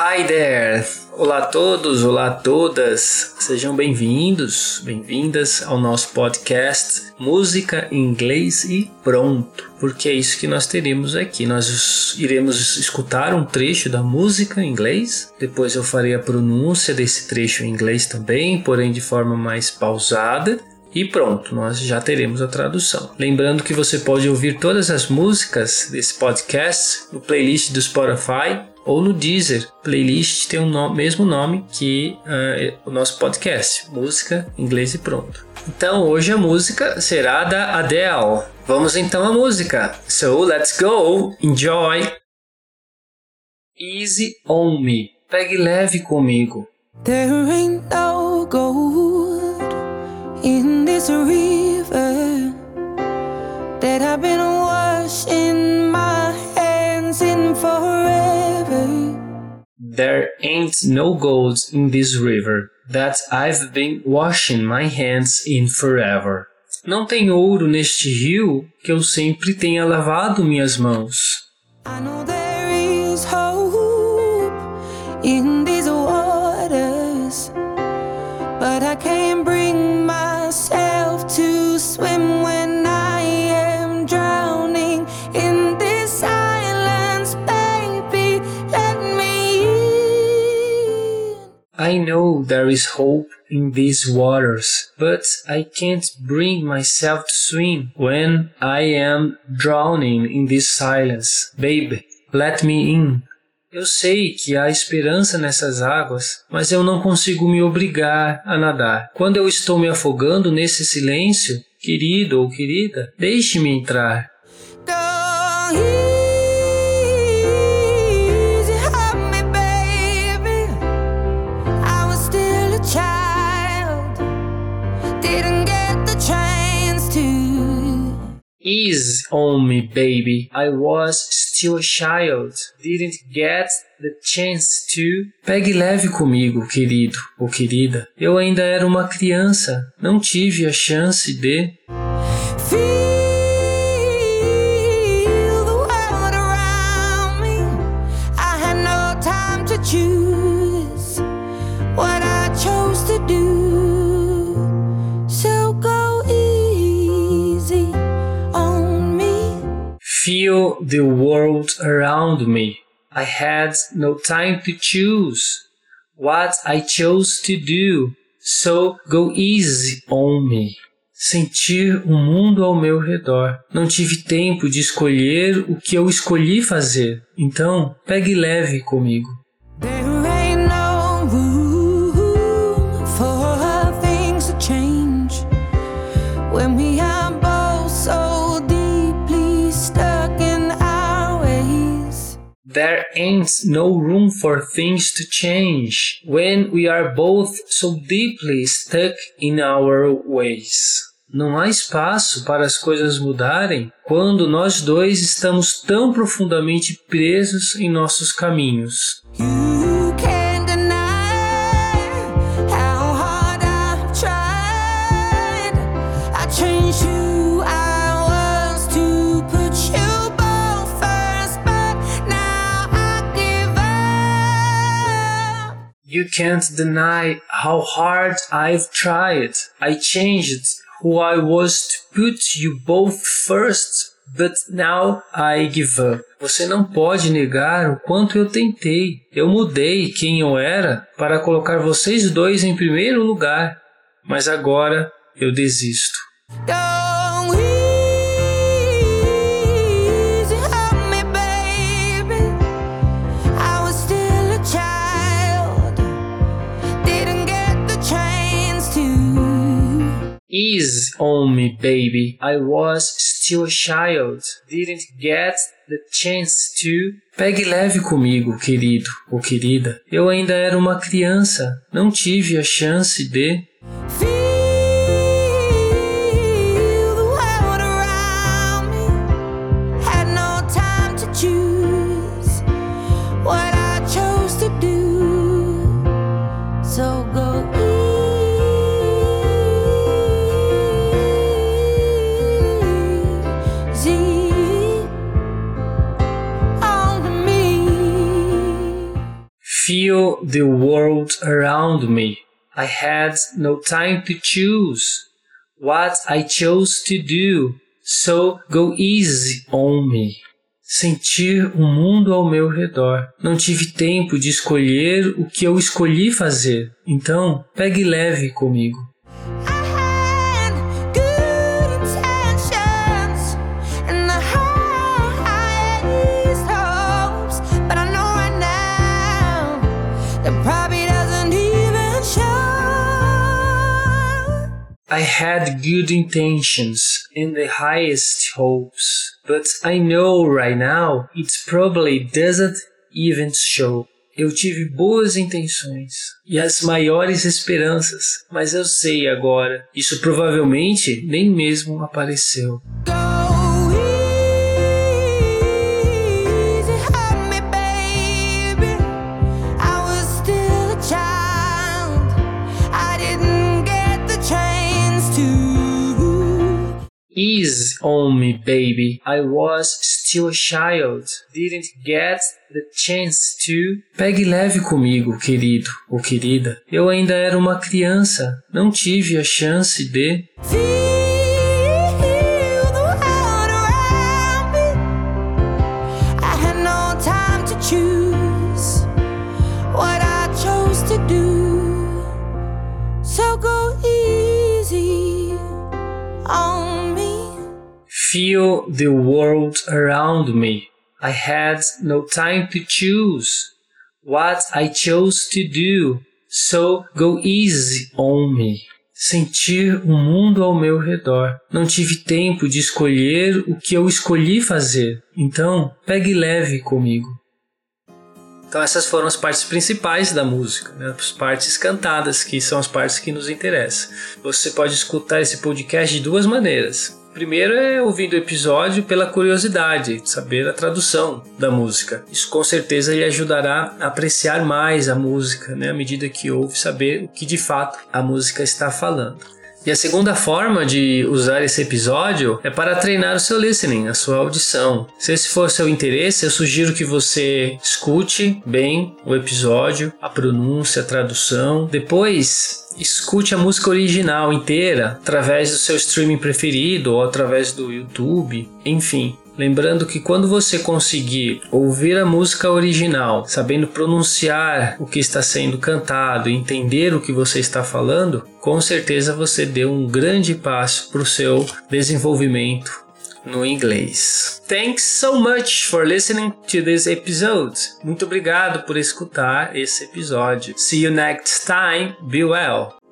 Hi there! Olá a todos, olá a todas, sejam bem-vindos, bem-vindas ao nosso podcast Música em Inglês e Pronto, porque é isso que nós teremos aqui. Nós iremos escutar um trecho da música em inglês, depois eu farei a pronúncia desse trecho em inglês também, porém de forma mais pausada, e pronto, nós já teremos a tradução. Lembrando que você pode ouvir todas as músicas desse podcast no playlist do Spotify ou no Deezer. Playlist tem o um mesmo nome que uh, o nosso podcast, Música, Inglês e Pronto. Então hoje a música será da Adele. Vamos então à música. So let's go, enjoy. Easy on me. Pegue leve comigo. There ain't no gold in this river that I've been There ain't no gold in this river that I've been washing my hands in forever. Não tem ouro neste rio que eu sempre tenha lavado minhas mãos. I know there is hope in there is hope in these waters, but I can't bring myself to swim when I am drowning in this silence. Baby, let me in. Eu sei que há esperança nessas águas, mas eu não consigo me obrigar a nadar. Quando eu estou me afogando nesse silêncio, querido ou querida, deixe-me entrar. Ease on me, baby. I was still a child. Didn't get the chance to. Pegue leve comigo, querido ou querida. Eu ainda era uma criança. Não tive a chance de. The world around me. I had no time to choose what I chose to do. So go easy on me. Sentir o mundo ao meu redor. Não tive tempo de escolher o que eu escolhi fazer. Então, pegue leve comigo. Ain't no room for things to change when we are both so deeply stuck in our ways. Não há espaço para as coisas mudarem quando nós dois estamos tão profundamente presos em nossos caminhos. You can't deny how hard I've tried. I changed who I was to put you both first, but now I give up. Você não pode negar o quanto eu tentei. Eu mudei quem eu era para colocar vocês dois em primeiro lugar, mas agora eu desisto. Ease on me, baby. I was still a child, didn't get the chance to. Pegue leve comigo, querido ou querida. Eu ainda era uma criança. Não tive a chance de. Feel the world around me. I had no time to choose what I chose to do, so go easy on me. Sentir o mundo ao meu redor. Não tive tempo de escolher o que eu escolhi fazer, então pegue leve comigo. I had good intentions and the highest hopes, but I know right now it probably doesn't even show. Eu tive boas intenções e as maiores esperanças, mas eu sei agora, isso provavelmente nem mesmo apareceu. On me, baby. I was still a child. Didn't get the chance to. Pegue leve comigo, querido ou querida. Eu ainda era uma criança. Não tive a chance de. Feel the world around me. I had no time to choose what I chose to do, so go easy on me. Sentir o mundo ao meu redor. Não tive tempo de escolher o que eu escolhi fazer, então pegue leve comigo. Então essas foram as partes principais da música, né? as partes cantadas, que são as partes que nos interessam. Você pode escutar esse podcast de duas maneiras. Primeiro é ouvindo o episódio pela curiosidade, de saber a tradução da música. Isso com certeza lhe ajudará a apreciar mais a música, né, à medida que ouve, saber o que de fato a música está falando. E a segunda forma de usar esse episódio é para treinar o seu listening, a sua audição. Se esse for seu interesse, eu sugiro que você escute bem o episódio, a pronúncia, a tradução. Depois, escute a música original inteira através do seu streaming preferido ou através do YouTube, enfim. Lembrando que quando você conseguir ouvir a música original, sabendo pronunciar o que está sendo cantado, entender o que você está falando, com certeza você deu um grande passo para o seu desenvolvimento no inglês. Thanks so much for listening to this episode. Muito obrigado por escutar esse episódio. See you next time. Be well.